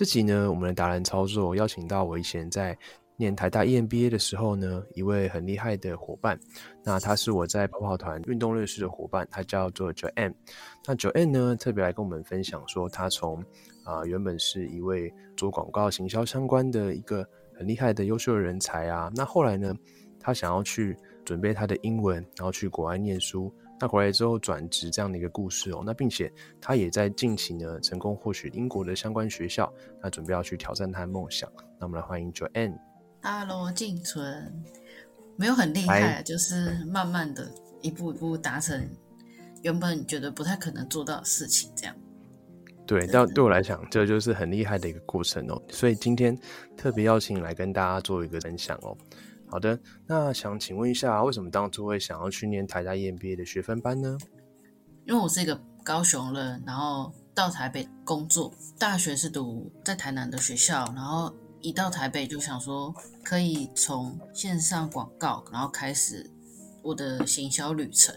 这集呢，我们的达人操作邀请到我以前在念台大 EMBA 的时候呢，一位很厉害的伙伴。那他是我在跑跑团运动认识的伙伴，他叫做 Joanne。那 Joanne 呢，特别来跟我们分享说，他从啊原本是一位做广告行销相关的一个很厉害的优秀的人才啊，那后来呢，他想要去准备他的英文，然后去国外念书。那回来之后转职这样的一个故事哦，那并且他也在近期呢成功获取英国的相关学校，那准备要去挑战他的梦想。那我们来欢迎 Joanne。Hello，静存，没有很厉害，就是慢慢的一步一步达成原本觉得不太可能做到的事情，这样。对，但对我来讲，这就是很厉害的一个过程哦。所以今天特别邀请来跟大家做一个分享哦。好的，那想请问一下，为什么当初会想要去念台大 EMBA 的学分班呢？因为我是一个高雄人，然后到台北工作，大学是读在台南的学校，然后一到台北就想说可以从线上广告，然后开始我的行销旅程。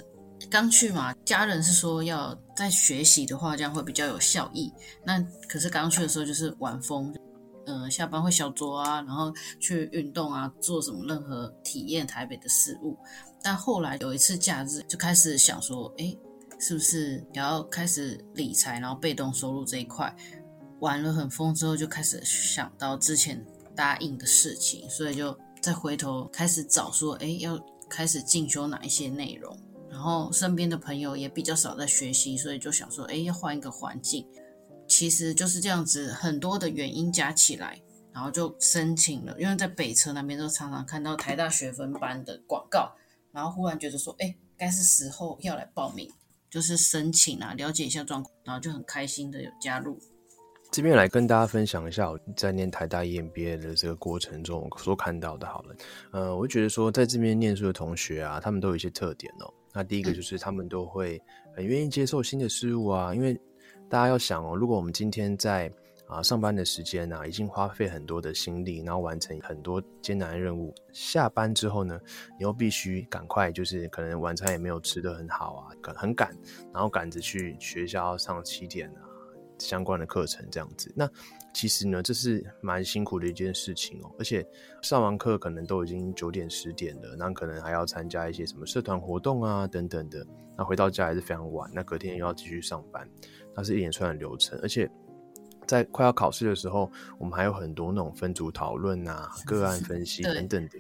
刚去嘛，家人是说要在学习的话，这样会比较有效益。那可是刚去的时候就是玩疯。嗯，下班会小酌啊，然后去运动啊，做什么任何体验台北的事物。但后来有一次假日，就开始想说，哎，是不是也要开始理财，然后被动收入这一块玩了很疯之后，就开始想到之前答应的事情，所以就再回头开始找说，哎，要开始进修哪一些内容。然后身边的朋友也比较少在学习，所以就想说，哎，要换一个环境。其实就是这样子，很多的原因加起来，然后就申请了。因为在北车那边都常常看到台大学分班的广告，然后忽然觉得说，哎，该是时候要来报名，就是申请啊，了解一下状况，然后就很开心的有加入。这边来跟大家分享一下我在念台大 EMBA 的这个过程中所看到的。好了，呃，我觉得说在这边念书的同学啊，他们都有一些特点哦。那第一个就是他们都会很愿意接受新的事物啊，因为。大家要想哦，如果我们今天在啊上班的时间呢，已经花费很多的心力，然后完成很多艰难的任务，下班之后呢，你又必须赶快，就是可能晚餐也没有吃得很好啊，很赶，然后赶着去学校上七点啊相关的课程这样子。那其实呢，这是蛮辛苦的一件事情哦，而且上完课可能都已经九点十点了，那可能还要参加一些什么社团活动啊等等的，那回到家还是非常晚，那隔天又要继续上班。那是一连串的流程，而且在快要考试的时候，我们还有很多那种分组讨论啊、个案分析等等的。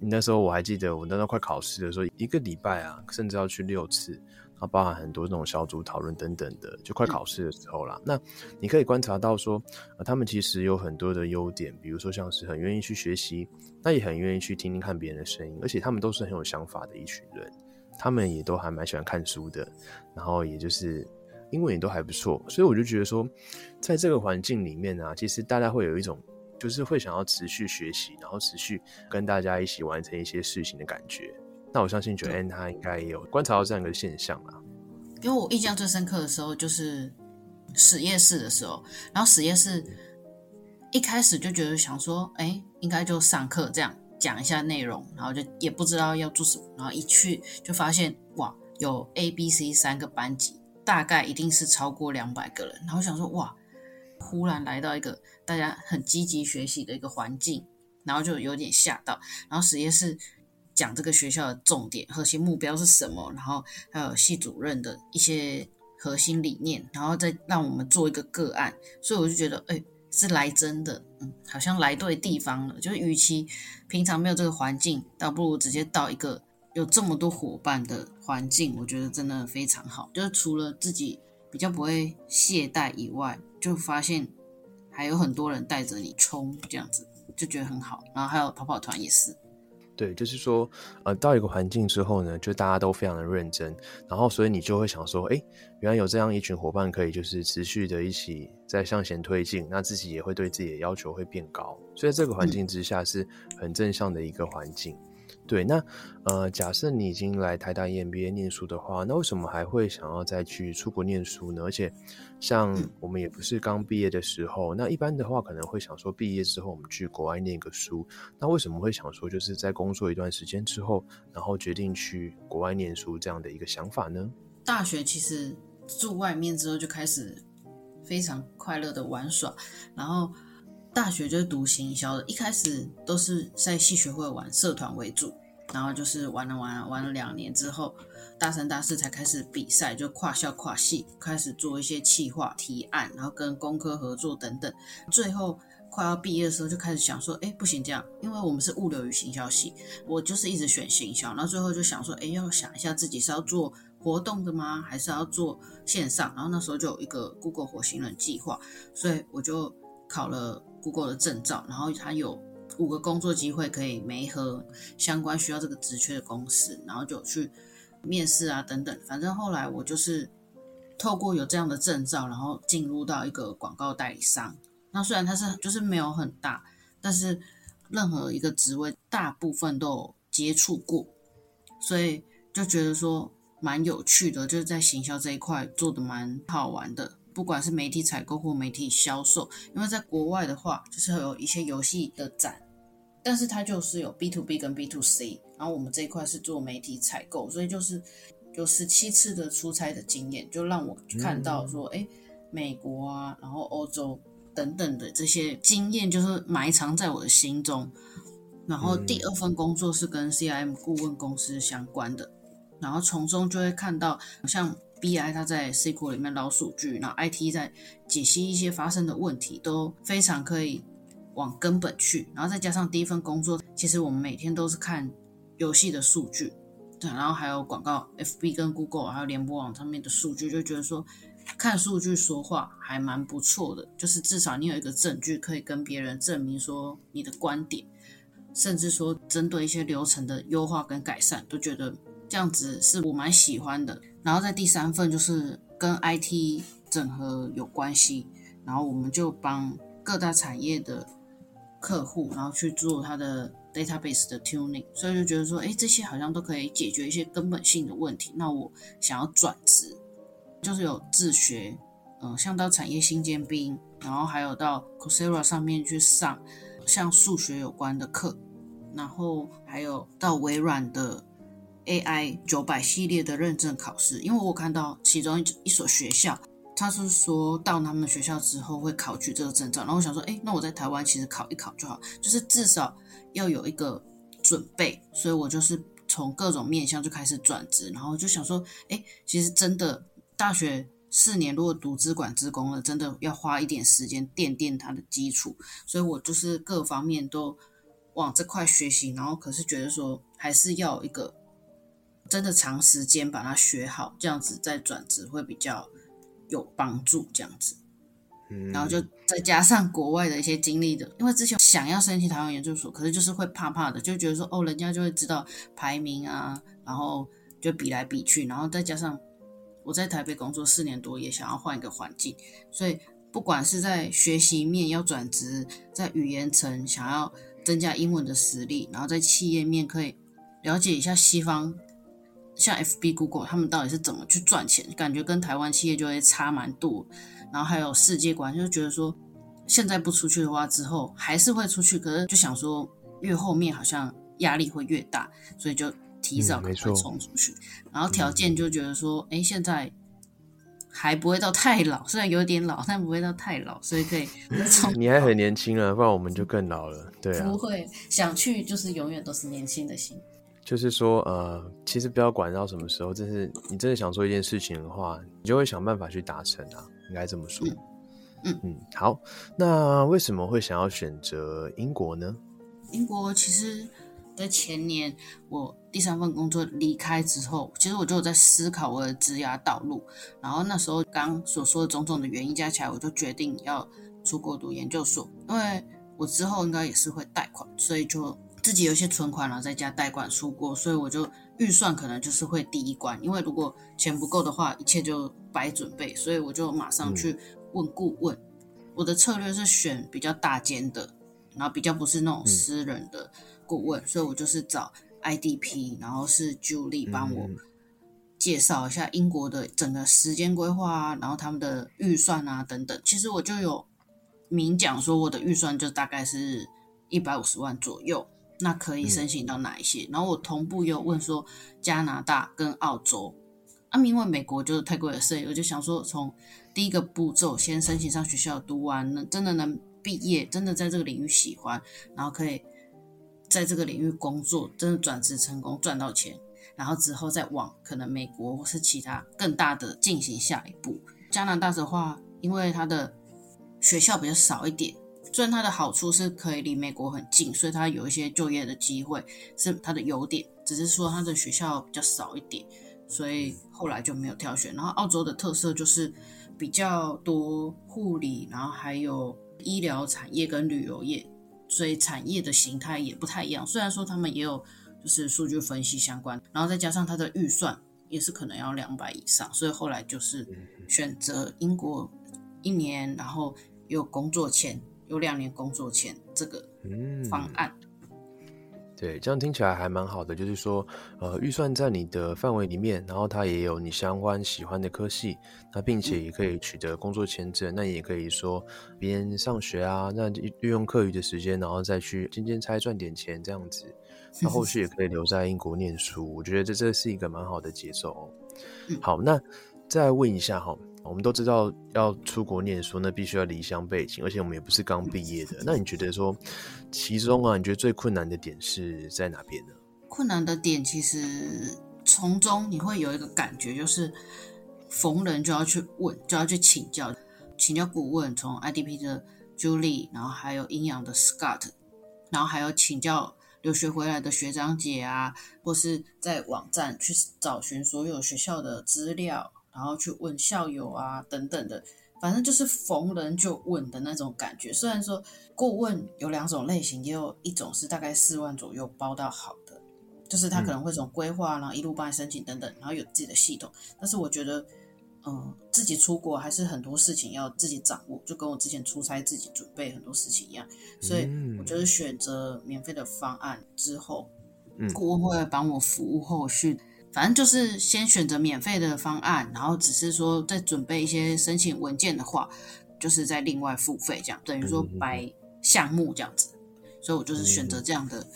那时候我还记得，我那时候快考试的时候，一个礼拜啊，甚至要去六次，包含很多这种小组讨论等等的。就快考试的时候啦，那你可以观察到说，呃，他们其实有很多的优点，比如说像是很愿意去学习，那也很愿意去听听看别人的声音，而且他们都是很有想法的一群人，他们也都还蛮喜欢看书的，然后也就是。英文也都还不错，所以我就觉得说，在这个环境里面呢，其实大家会有一种就是会想要持续学习，然后持续跟大家一起完成一些事情的感觉。那我相信 Joanne 他应该也有观察到这样一个现象啊。因为我印象最深刻的时候就是实验室的时候，然后实验室一开始就觉得想说，哎，应该就上课这样讲一下内容，然后就也不知道要做什么，然后一去就发现哇，有 A、B、C 三个班级。大概一定是超过两百个人，然后想说哇，忽然来到一个大家很积极学习的一个环境，然后就有点吓到。然后实验室讲这个学校的重点、核心目标是什么，然后还有系主任的一些核心理念，然后再让我们做一个个案。所以我就觉得，哎，是来真的，嗯，好像来对地方了。就是与其平常没有这个环境，倒不如直接到一个。有这么多伙伴的环境，我觉得真的非常好。就是除了自己比较不会懈怠以外，就发现还有很多人带着你冲，这样子就觉得很好。然后还有跑跑团也是。对，就是说，呃，到一个环境之后呢，就大家都非常的认真，然后所以你就会想说，哎，原来有这样一群伙伴可以就是持续的一起在向前推进，那自己也会对自己的要求会变高，所以这个环境之下是很正向的一个环境。对，那呃，假设你已经来台大 EMBA 念书的话，那为什么还会想要再去出国念书呢？而且，像我们也不是刚毕业的时候，那一般的话可能会想说，毕业之后我们去国外念个书。那为什么会想说，就是在工作一段时间之后，然后决定去国外念书这样的一个想法呢？大学其实住外面之后就开始非常快乐的玩耍，然后。大学就是读行销的，一开始都是在系学会玩社团为主，然后就是玩了玩玩了两年之后，大三大四才开始比赛，就跨校跨系开始做一些企划提案，然后跟工科合作等等。最后快要毕业的时候，就开始想说，哎，不行这样，因为我们是物流与行销系，我就是一直选行销，然后最后就想说，哎，要想一下自己是要做活动的吗，还是要做线上？然后那时候就有一个 Google 火星人计划，所以我就考了。Google 的证照，然后他有五个工作机会可以媒合相关需要这个职缺的公司，然后就去面试啊等等。反正后来我就是透过有这样的证照，然后进入到一个广告代理商。那虽然它是就是没有很大，但是任何一个职位大部分都有接触过，所以就觉得说蛮有趣的，就是在行销这一块做的蛮好玩的。不管是媒体采购或媒体销售，因为在国外的话，就是有一些游戏的展，但是它就是有 B to B 跟 B to C，然后我们这一块是做媒体采购，所以就是有十七次的出差的经验，就让我看到说，哎，美国啊，然后欧洲等等的这些经验，就是埋藏在我的心中。然后第二份工作是跟 CIM 顾问公司相关的，然后从中就会看到像。B.I. 它在 SQL 里面捞数据，然后 I.T. 在解析一些发生的问题，都非常可以往根本去。然后再加上第一份工作，其实我们每天都是看游戏的数据，对，然后还有广告 F.B. 跟 Google 还有联播网上面的数据，就觉得说看数据说话还蛮不错的，就是至少你有一个证据可以跟别人证明说你的观点，甚至说针对一些流程的优化跟改善，都觉得这样子是我蛮喜欢的。然后在第三份就是跟 IT 整合有关系，然后我们就帮各大产业的客户，然后去做他的 database 的 tuning，所以就觉得说，哎，这些好像都可以解决一些根本性的问题。那我想要转职，就是有自学，嗯，像到产业新尖兵，然后还有到 Coursera 上面去上像数学有关的课，然后还有到微软的。AI 九百系列的认证考试，因为我看到其中一所学校，他是说到他们学校之后会考取这个证照，然后我想说，哎，那我在台湾其实考一考就好，就是至少要有一个准备，所以我就是从各种面向就开始转职，然后就想说，哎，其实真的大学四年如果读资管资工了，真的要花一点时间垫垫它的基础，所以我就是各方面都往这块学习，然后可是觉得说还是要一个。真的长时间把它学好，这样子再转职会比较有帮助。这样子，然后就再加上国外的一些经历的，因为之前想要申请台湾研究所，可是就是会怕怕的，就觉得说哦，人家就会知道排名啊，然后就比来比去，然后再加上我在台北工作四年多，也想要换一个环境，所以不管是在学习面要转职，在语言层想要增加英文的实力，然后在企业面可以了解一下西方。像 F B Google 他们到底是怎么去赚钱？感觉跟台湾企业就会差蛮多。然后还有世界观，就觉得说现在不出去的话，之后还是会出去。可是就想说越后面好像压力会越大，所以就提早赶快冲出去。然后条件就觉得说，哎，现在还不会到太老，虽然有点老，但不会到太老，所以可以 冲。你还很年轻啊，不然我们就更老了。对啊，不会想去就是永远都是年轻的心。就是说，呃，其实不要管到什么时候，真是你真的想做一件事情的话，你就会想办法去达成啊，应该这么说。嗯嗯，好，那为什么会想要选择英国呢？英国其实，在前年我第三份工作离开之后，其实我就在思考我的职涯道路，然后那时候刚所说的种种的原因加起来，我就决定要出国读研究所，因为我之后应该也是会贷款，所以就。自己有一些存款然后在家贷款出国，所以我就预算可能就是会第一关，因为如果钱不够的话，一切就白准备，所以我就马上去问顾问。我的策略是选比较大间的，然后比较不是那种私人的顾问，所以我就是找 IDP，然后是 Julie 帮我介绍一下英国的整个时间规划啊，然后他们的预算啊等等。其实我就有明讲说我的预算就大概是一百五十万左右，那可以申请到哪一些？然后我同步又问说加拿大跟澳洲，啊，因为美国就是太贵了，所以我就想说从。第一个步骤，先申请上学校，读完能真的能毕业，真的在这个领域喜欢，然后可以在这个领域工作，真的转职成功赚到钱，然后之后再往可能美国或是其他更大的进行下一步。加拿大的话，因为它的学校比较少一点，虽然它的好处是可以离美国很近，所以它有一些就业的机会是它的优点，只是说它的学校比较少一点，所以后来就没有挑选。然后澳洲的特色就是。比较多护理，然后还有医疗产业跟旅游业，所以产业的形态也不太一样。虽然说他们也有就是数据分析相关，然后再加上它的预算也是可能要两百以上，所以后来就是选择英国一年，然后有工作签，有两年工作签这个方案。对，这样听起来还蛮好的，就是说，呃，预算在你的范围里面，然后它也有你相关喜欢的科系，那并且也可以取得工作签证，那也可以说边上学啊，那利用课余的时间，然后再去兼兼差赚点钱这样子，那后续也可以留在英国念书，我觉得这这是一个蛮好的节奏哦。好，那再问一下哈。我们都知道要出国念书，那必须要离乡背景，而且我们也不是刚毕业的。那你觉得说，其中啊，你觉得最困难的点是在哪边呢？困难的点其实从中你会有一个感觉，就是逢人就要去问，就要去请教，请教顾问，从 IDP 的 Julie，然后还有营养的 Scott，然后还有请教留学回来的学长姐啊，或是在网站去找寻所有学校的资料。然后去问校友啊，等等的，反正就是逢人就问的那种感觉。虽然说顾问有两种类型，也有一种是大概四万左右包到好的，就是他可能会从规划，然后一路帮你申请等等，然后有自己的系统。但是我觉得，嗯，自己出国还是很多事情要自己掌握，就跟我之前出差自己准备很多事情一样。所以我觉得选择免费的方案之后，顾问会帮我服务后续。反正就是先选择免费的方案，然后只是说再准备一些申请文件的话，就是再另外付费，这样等于说白项目这样子。所以我就是选择这样的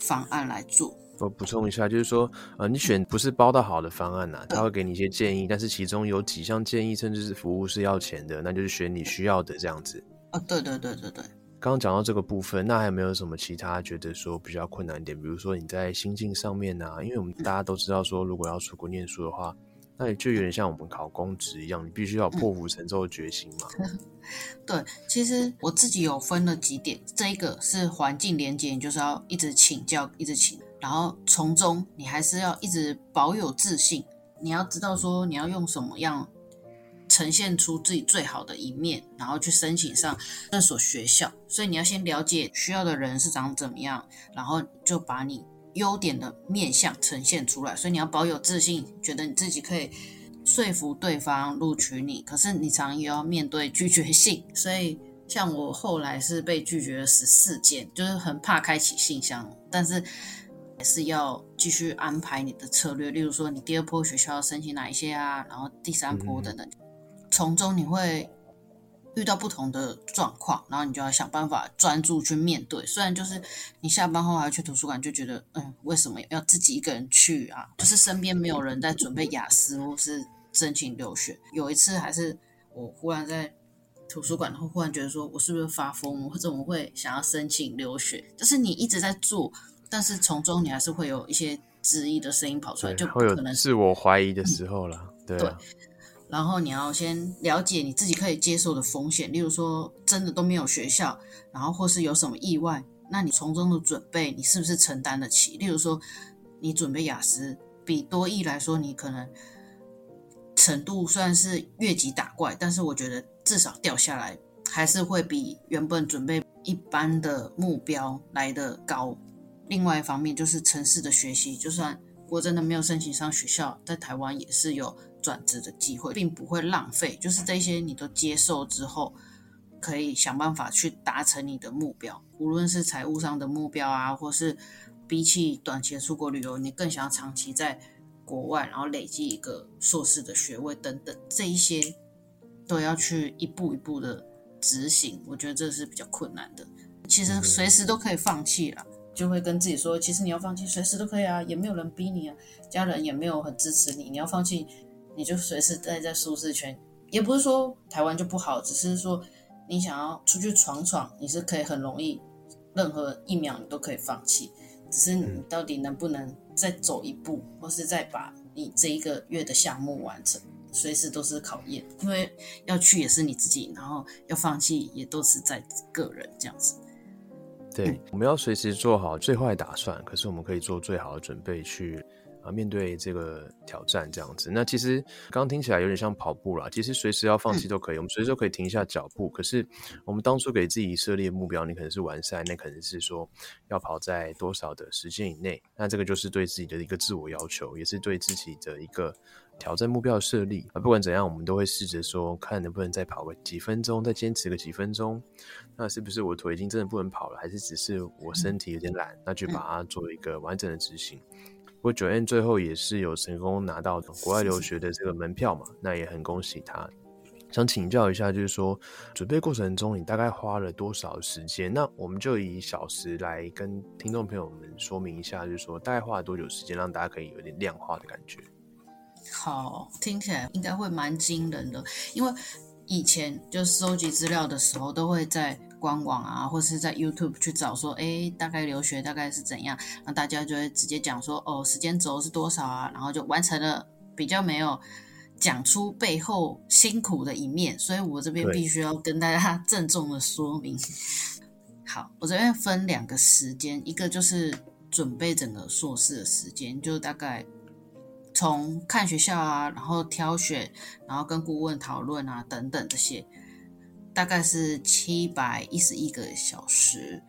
方案来做。我补充一下，就是说，呃，你选不是包到好的方案呐，他会给你一些建议，但是其中有几项建议甚至是服务是要钱的，那就是选你需要的这样子。啊，对对对对对。刚刚讲到这个部分，那还有没有什么其他觉得说比较困难点？比如说你在心境上面啊，因为我们大家都知道说，如果要出国念书的话，那也就有点像我们考公职一样，你必须要破釜沉舟的决心嘛。对，其实我自己有分了几点，这一个是环境连接，你就是要一直请教，一直请，然后从中你还是要一直保有自信，你要知道说你要用什么样。呈现出自己最好的一面，然后去申请上那所学校。所以你要先了解需要的人是长怎么样，然后就把你优点的面相呈现出来。所以你要保有自信，觉得你自己可以说服对方录取你。可是你常也要面对拒绝信。所以像我后来是被拒绝了十四件，就是很怕开启信箱，但是还是要继续安排你的策略。例如说，你第二波学校申请哪一些啊？然后第三波等等。从中你会遇到不同的状况，然后你就要想办法专注去面对。虽然就是你下班后还要去图书馆，就觉得嗯，为什么要自己一个人去啊？就是身边没有人在准备雅思或是申请留学。有一次还是我忽然在图书馆，然后忽然觉得说我是不是发疯，或者我会想要申请留学？就是你一直在做，但是从中你还是会有一些质疑的声音跑出来，就会有自我怀疑的时候了。对。然后你要先了解你自己可以接受的风险，例如说真的都没有学校，然后或是有什么意外，那你从中的准备你是不是承担得起？例如说你准备雅思，比多益来说，你可能程度算是越级打怪，但是我觉得至少掉下来还是会比原本准备一般的目标来的高。另外一方面就是城市的学习，就算我真的没有申请上学校，在台湾也是有转职的机会，并不会浪费。就是这些你都接受之后，可以想办法去达成你的目标，无论是财务上的目标啊，或是比起短期的出国旅游，你更想要长期在国外，然后累积一个硕士的学位等等，这一些都要去一步一步的执行。我觉得这是比较困难的。其实随时都可以放弃了。就会跟自己说，其实你要放弃，随时都可以啊，也没有人逼你啊，家人也没有很支持你。你要放弃，你就随时待在舒适圈。也不是说台湾就不好，只是说你想要出去闯闯，你是可以很容易，任何一秒你都可以放弃。只是你到底能不能再走一步，或是再把你这一个月的项目完成，随时都是考验。因为要去也是你自己，然后要放弃也都是在个人这样子。对，我们要随时做好最坏打算，可是我们可以做最好的准备去啊面对这个挑战，这样子。那其实刚刚听起来有点像跑步啦，其实随时要放弃都可以，我们随时都可以停下脚步。可是我们当初给自己设立的目标，你可能是完赛，那可能是说要跑在多少的时间以内，那这个就是对自己的一个自我要求，也是对自己的一个。挑战目标设立啊，不管怎样，我们都会试着说，看能不能再跑个几分钟，再坚持个几分钟。那是不是我腿已经真的不能跑了，还是只是我身体有点懒？那就把它做一个完整的执行。不过九燕最后也是有成功拿到国外留学的这个门票嘛，那也很恭喜他。想请教一下，就是说准备过程中你大概花了多少时间？那我们就以小时来跟听众朋友们说明一下，就是说大概花了多久时间，让大家可以有点量化的感觉。好，听起来应该会蛮惊人的，因为以前就是收集资料的时候，都会在官网啊，或是在 YouTube 去找说，哎，大概留学大概是怎样，那大家就会直接讲说，哦，时间轴是多少啊，然后就完成了，比较没有讲出背后辛苦的一面，所以我这边必须要跟大家郑重的说明。好，我这边分两个时间，一个就是准备整个硕士的时间，就大概。从看学校啊，然后挑选，然后跟顾问讨论啊，等等这些，大概是七百一十一个小时。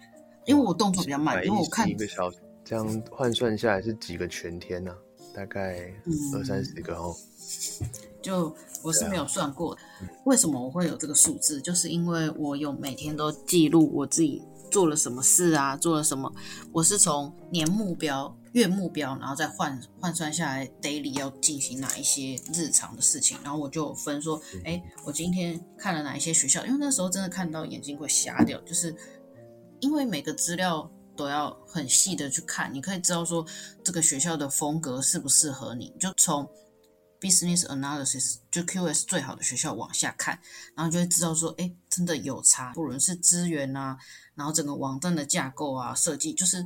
因为我动作比较慢，因为我看一个小时，这样换算下来是几个全天呢？大概二三十个哦。就我是没有算过，为什么我会有这个数字？就是因为我有每天都记录我自己做了什么事啊，做了什么。我是从年目标。月目标，然后再换换算下来，daily 要进行哪一些日常的事情，然后我就分说，哎，我今天看了哪一些学校，因为那时候真的看到眼睛会瞎掉，就是因为每个资料都要很细的去看，你可以知道说这个学校的风格适不适合你，就从 business analysis 就 QS 最好的学校往下看，然后就会知道说，哎，真的有差，不论是资源啊，然后整个网站的架构啊设计，就是。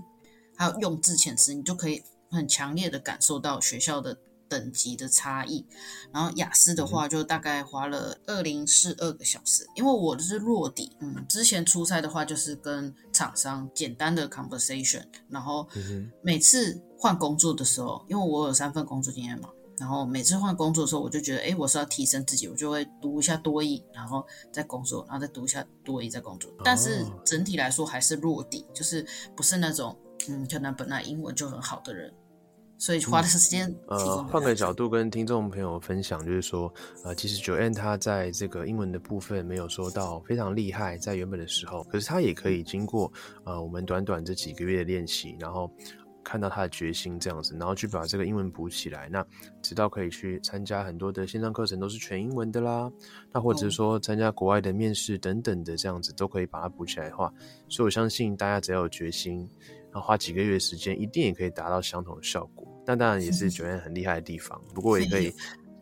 还有用字遣词，你就可以很强烈的感受到学校的等级的差异。然后雅思的话，就大概花了二零四二个小时，因为我的是落底。嗯，之前出差的话，就是跟厂商简单的 conversation。然后每次换工作的时候，因为我有三份工作经验嘛，然后每次换工作的时候，我就觉得，哎，我是要提升自己，我就会读一下多译，然后再工作，然后再读一下多译，再工作。但是整体来说还是落底，就是不是那种。嗯，可能本来英文就很好的人，所以花的时间。呃，换个角度跟听众朋友分享，就是说，呃，其实九 N 他在这个英文的部分没有说到非常厉害，在原本的时候，可是他也可以经过呃我们短短这几个月的练习，然后看到他的决心这样子，然后去把这个英文补起来，那直到可以去参加很多的线上课程都是全英文的啦，那或者是说参加国外的面试等等的这样子，都可以把它补起来的话，所以我相信大家只要有决心。然后花几个月时间，一定也可以达到相同的效果。那当然也是九燕很厉害的地方。不过也可以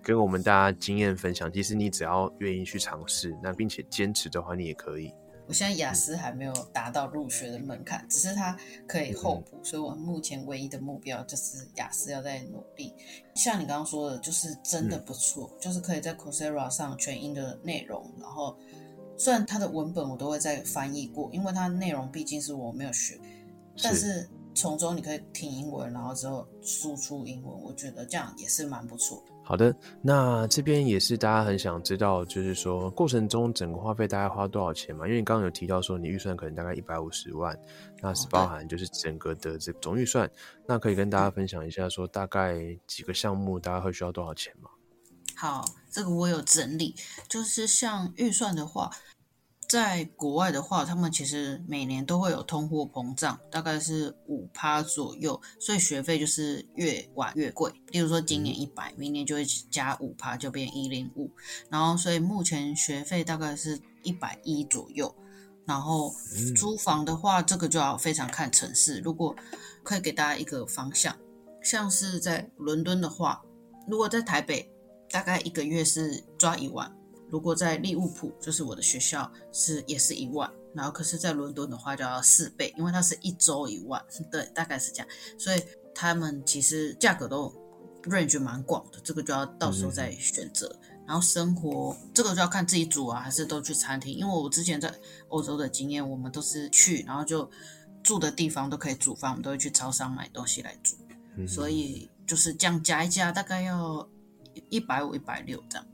跟我们大家经验分享。其实你只要愿意去尝试，那并且坚持的话，你也可以。我现在雅思还没有达到入学的门槛，只是它可以候补。所以我目前唯一的目标就是雅思要在努力。像你刚刚说的，就是真的不错，就是可以在 Coursera 上全英的内容。然后虽然它的文本我都会再翻译过，因为它内容毕竟是我没有学。但是从中你可以听英文，然后之后输出英文，我觉得这样也是蛮不错。好的，那这边也是大家很想知道，就是说过程中整个花费大概花多少钱嘛？因为你刚刚有提到说你预算可能大概一百五十万，那是包含就是整个的这总预算，那可以跟大家分享一下说大概几个项目大概会需要多少钱吗？好，这个我有整理，就是像预算的话。在国外的话，他们其实每年都会有通货膨胀，大概是五趴左右，所以学费就是越晚越贵。例如说今年一百，明年就会加五趴，就变一零五。然后，所以目前学费大概是一百一左右。然后租房的话，这个就要非常看城市。如果可以给大家一个方向，像是在伦敦的话，如果在台北，大概一个月是抓一万。如果在利物浦，就是我的学校是也是一万，然后可是，在伦敦的话就要四倍，因为它是一周一万，对，大概是这样，所以他们其实价格都 range 蛮广的，这个就要到时候再选择。然后生活这个就要看自己煮啊，还是都去餐厅，因为我之前在欧洲的经验，我们都是去，然后就住的地方都可以煮饭，我们都会去超商买东西来煮，所以就是这样加一加，大概要一百五、一百六这样。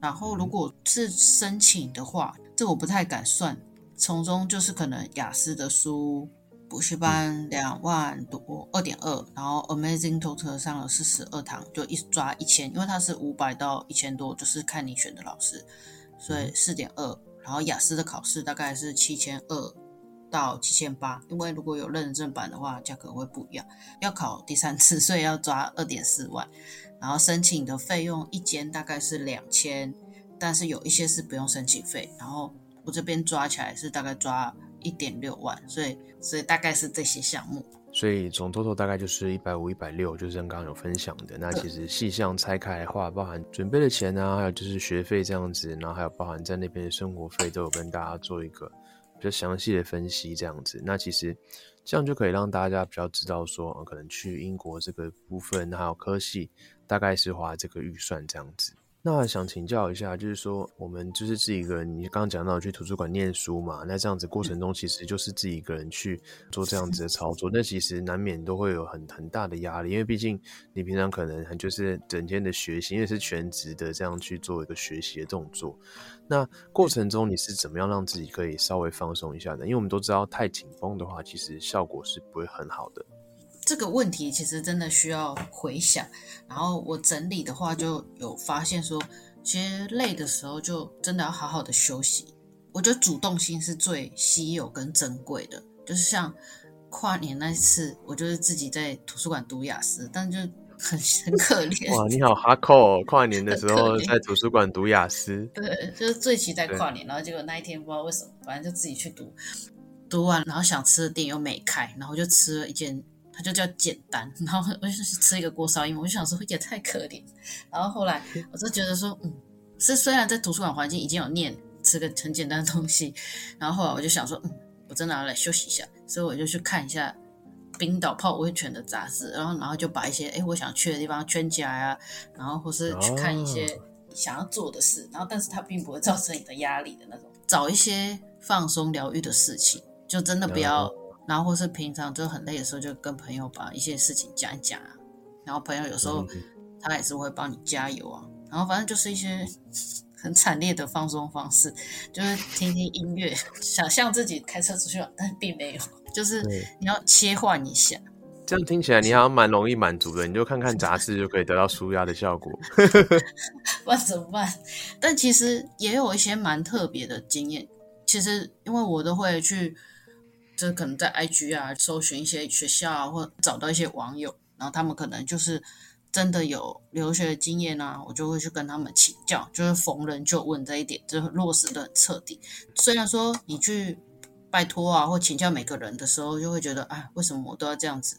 然后，如果是申请的话，这我不太敢算。从中就是可能雅思的书补习班两万多，二点二，然后 Amazing Total 上了四十二堂，就一抓一千，因为它是五百到一千多，就是看你选的老师，所以四点二。然后雅思的考试大概是七千二到七千八，因为如果有认证版的话，价格会不一样。要考第三次，所以要抓二点四万。然后申请的费用一间大概是两千，但是有一些是不用申请费。然后我这边抓起来是大概抓一点六万，所以所以大概是这些项目。所以总 total 大概就是一百五、一百六，就是刚刚有分享的。那其实细项拆开的话，包含准备的钱啊，还有就是学费这样子，然后还有包含在那边的生活费，都有跟大家做一个比较详细的分析这样子。那其实这样就可以让大家比较知道说，可能去英国这个部分还有科系。大概是花这个预算这样子。那想请教一下，就是说我们就是自己一个人，你刚刚讲到去图书馆念书嘛，那这样子过程中其实就是自己一个人去做这样子的操作，那其实难免都会有很很大的压力，因为毕竟你平常可能就是整天的学习，因为是全职的这样去做一个学习的动作。那过程中你是怎么样让自己可以稍微放松一下的？因为我们都知道太紧绷的话，其实效果是不会很好的。这个问题其实真的需要回想，然后我整理的话就有发现说，其实累的时候就真的要好好的休息。我觉得主动性是最稀有跟珍贵的，就是像跨年那次，我就是自己在图书馆读雅思，但就很 很可怜。哇，你好哈扣！跨年的时候在图书馆读雅思，对，就是最期待跨年，然后结果那一天不知道为什么，反正就自己去读，读完然后想吃的店又没开，然后就吃了一件。就叫简单，然后我就吃一个锅烧意面，我就想说也太可怜。然后后来我就觉得说，嗯，是虽然在图书馆环境已经有念吃个很简单的东西，然后后来我就想说，嗯，我真的要来休息一下，所以我就去看一下冰岛泡温泉的杂志，然后然后就把一些哎我想去的地方圈起来啊，然后或是去看一些想要做的事，然后但是它并不会造成你的压力的那种，找一些放松疗愈的事情，就真的不要。然后或是平常就很累的时候，就跟朋友把一些事情讲一讲啊。然后朋友有时候他也是会帮你加油啊。然后反正就是一些很惨烈的放松方式，就是听听音乐，想象自己开车出去玩，但并没有，就是你要切换一下。这样听起来你好像蛮容易满足的，你就看看杂志就可以得到舒压的效果。那怎么办？但其实也有一些蛮特别的经验。其实因为我都会去。就可能在 IG 啊搜寻一些学校啊，或找到一些网友，然后他们可能就是真的有留学的经验啊，我就会去跟他们请教，就是逢人就问这一点，就落实的很彻底。虽然说你去拜托啊或请教每个人的时候，就会觉得啊，为什么我都要这样子？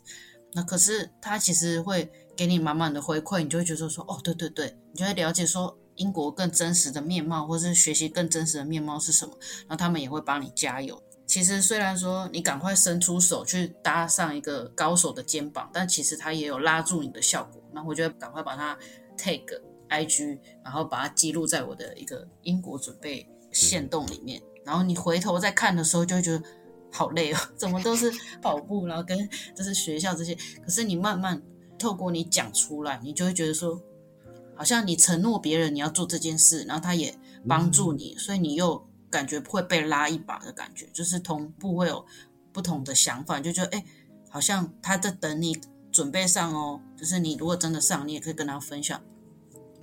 那可是他其实会给你满满的回馈，你就会觉得说，哦，对对对，你就会了解说英国更真实的面貌，或是学习更真实的面貌是什么，然后他们也会帮你加油。其实虽然说你赶快伸出手去搭上一个高手的肩膀，但其实他也有拉住你的效果。那我就赶快把它 take IG，然后把它记录在我的一个英国准备线动里面。然后你回头再看的时候，就会觉得好累哦，怎么都是跑步，然后跟就是学校这些。可是你慢慢透过你讲出来，你就会觉得说。好像你承诺别人你要做这件事，然后他也帮助你，所以你又感觉会被拉一把的感觉，就是同步会有不同的想法，就觉得哎，好像他在等你准备上哦，就是你如果真的上，你也可以跟他分享，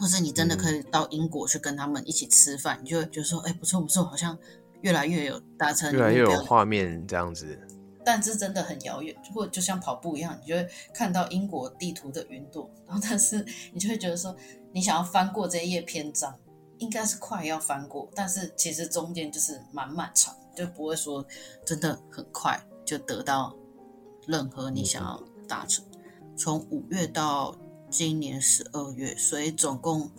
或是你真的可以到英国去跟他们一起吃饭，你就觉得说哎，不错不错，好像越来越有达成，越来越有画面这样子。但是真的很遥远，或就像跑步一样，你就会看到英国地图的云朵，然后但是你就会觉得说，你想要翻过这一页篇章，应该是快要翻过，但是其实中间就是蛮漫长，就不会说真的很快就得到任何你想要达成。从五月到今年十二月，所以总共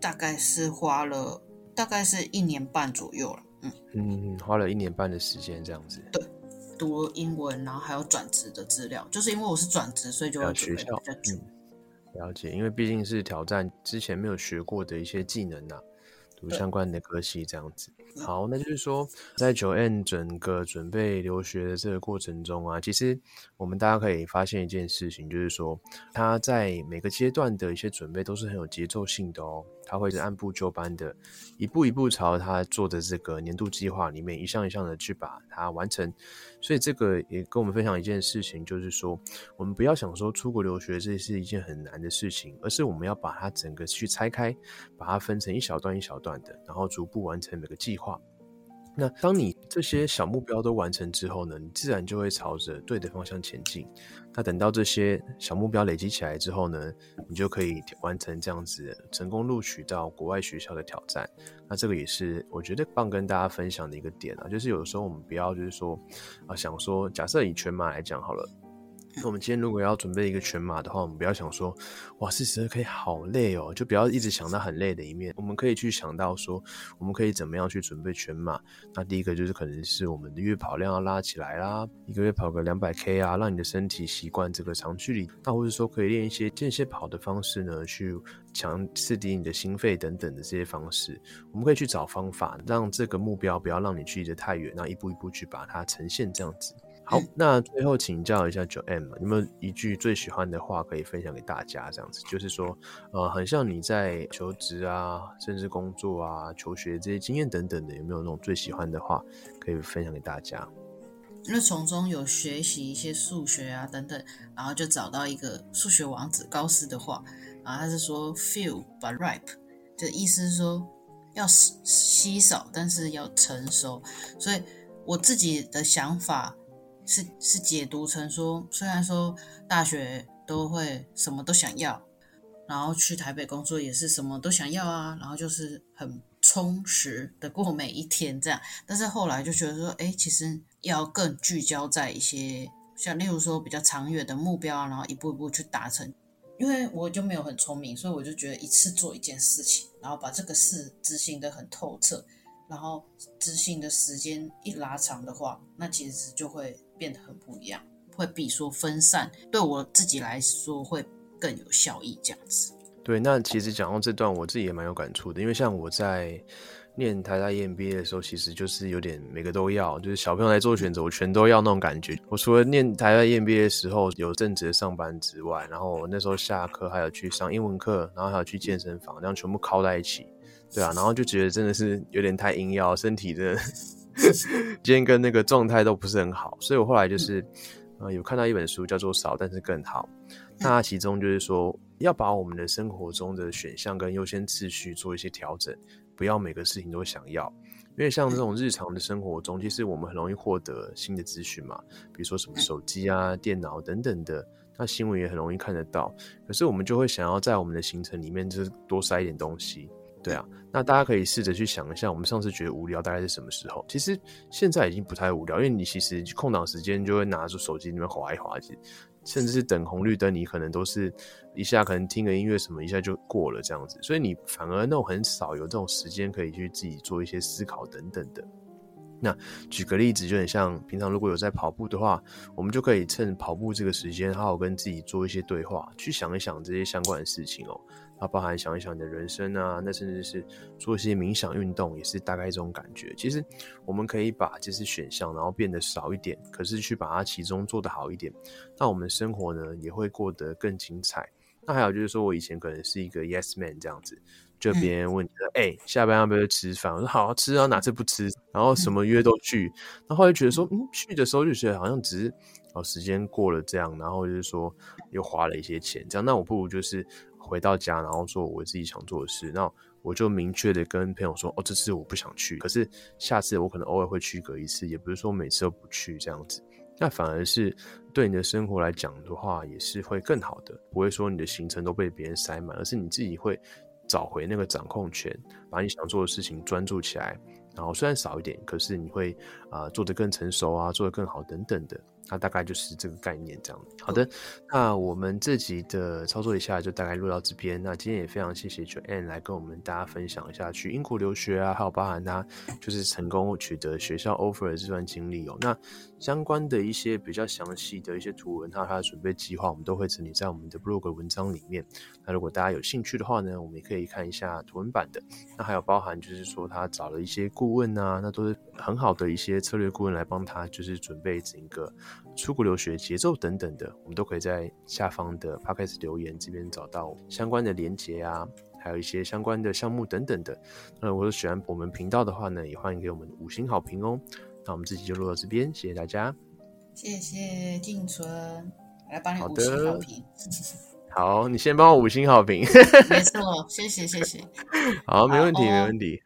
大概是花了大概是一年半左右了，嗯嗯，花了一年半的时间这样子。对。读英文，然后还有转职的资料，就是因为我是转职，所以就要学校。嗯，了解，因为毕竟是挑战之前没有学过的一些技能呐，读相关的科系这样子。好，那就是说，在九 N 整个准备留学的这个过程中啊，其实我们大家可以发现一件事情，就是说他在每个阶段的一些准备都是很有节奏性的哦。他会是按部就班的，一步一步朝他做的这个年度计划里面一项一项的去把它完成。所以这个也跟我们分享一件事情，就是说我们不要想说出国留学这是一件很难的事情，而是我们要把它整个去拆开，把它分成一小段一小段的，然后逐步完成每个计划。那当你这些小目标都完成之后呢，你自然就会朝着对的方向前进。那等到这些小目标累积起来之后呢，你就可以完成这样子成功录取到国外学校的挑战。那这个也是我觉得棒跟大家分享的一个点啊，就是有时候我们不要就是说啊，想说假设以全马来讲好了。那我们今天如果要准备一个全马的话，我们不要想说，哇，四十二 K 好累哦，就不要一直想到很累的一面。我们可以去想到说，我们可以怎么样去准备全马。那第一个就是可能是我们的月跑量要拉起来啦，一个月跑个两百 K 啊，让你的身体习惯这个长距离。那或者说可以练一些间歇跑的方式呢，去强刺激你的心肺等等的这些方式。我们可以去找方法，让这个目标不要让你距离的太远，那一步一步去把它呈现这样子。好，那最后请教一下九 M，有没有一句最喜欢的话可以分享给大家？这样子，就是说，呃，很像你在求职啊，甚至工作啊、求学这些经验等等的，有没有那种最喜欢的话可以分享给大家？因为从中有学习一些数学啊等等，然后就找到一个数学王子高斯的话，然后他是说 “few but ripe”，就意思是说要稀少，但是要成熟。所以我自己的想法。是是解读成说，虽然说大学都会什么都想要，然后去台北工作也是什么都想要啊，然后就是很充实的过每一天这样。但是后来就觉得说，哎，其实要更聚焦在一些像例如说比较长远的目标啊，然后一步一步去达成。因为我就没有很聪明，所以我就觉得一次做一件事情，然后把这个事执行的很透彻，然后执行的时间一拉长的话，那其实就会。变得很不一样，会比说分散对我自己来说会更有效益。这样子，对。那其实讲到这段，我自己也蛮有感触的，因为像我在念台大 EMBA 的时候，其实就是有点每个都要，就是小朋友来做选择，我全都要那种感觉。我除了念台大 EMBA 的时候有正职的上班之外，然后那时候下课还有去上英文课，然后还有去健身房，这样全部靠在一起，对啊，然后就觉得真的是有点太硬要，身体的。今天跟那个状态都不是很好，所以我后来就是，呃，有看到一本书叫做《少但是更好》，那其中就是说要把我们的生活中的选项跟优先次序做一些调整，不要每个事情都想要，因为像这种日常的生活中，其实我们很容易获得新的资讯嘛，比如说什么手机啊、电脑等等的，那新闻也很容易看得到，可是我们就会想要在我们的行程里面就是多塞一点东西。对啊，那大家可以试着去想一下，我们上次觉得无聊大概是什么时候？其实现在已经不太无聊，因为你其实空档时间就会拿出手机里面划一划，甚至是等红绿灯，你可能都是一下可能听个音乐什么，一下就过了这样子，所以你反而那种很少有这种时间可以去自己做一些思考等等的。那举个例子，就很像平常如果有在跑步的话，我们就可以趁跑步这个时间，好好跟自己做一些对话，去想一想这些相关的事情哦。它包含想一想你的人生啊，那甚至是做一些冥想运动，也是大概这种感觉。其实我们可以把这些选项，然后变得少一点，可是去把它其中做得好一点，那我们的生活呢也会过得更精彩。那还有就是说我以前可能是一个 yes man 这样子，就别人问你说，哎，下班要不要吃饭？我说好吃啊，哪次不吃？然后什么约都去。然后就觉得说，嗯，去的时候就觉得好像只是哦，时间过了这样，然后就是说又花了一些钱这样。那我不如就是回到家，然后做我自己想做的事。那我就明确的跟朋友说，哦，这次我不想去，可是下次我可能偶尔会去隔一次，也不是说每次都不去这样子。那反而是对你的生活来讲的话，也是会更好的，不会说你的行程都被别人塞满，而是你自己会找回那个掌控权，把你想做的事情专注起来。然后虽然少一点，可是你会啊做得更成熟啊，做得更好等等的。那大概就是这个概念这样。好的，那我们这集的操作一下就大概录到这边。那今天也非常谢谢 Joanne 来跟我们大家分享一下去英国留学啊，还有包含他就是成功取得学校 offer 的这段经历哦。那相关的一些比较详细的一些图文，还有他的准备计划，我们都会整理在我们的 blog 文章里面。那如果大家有兴趣的话呢，我们也可以看一下图文版的。那还有包含就是说他找了一些顾问啊，那都是很好的一些策略顾问来帮他，就是准备整个出国留学节奏等等的，我们都可以在下方的 p o c a s t 留言这边找到相关的连接啊，还有一些相关的项目等等的。那如果喜欢我们频道的话呢，也欢迎给我们五星好评哦。那我们这集就录到这边，谢谢大家。谢谢静纯，来帮你五星好评。好，你先帮我五星好评。没错，谢谢谢谢。好，没问题，没问题。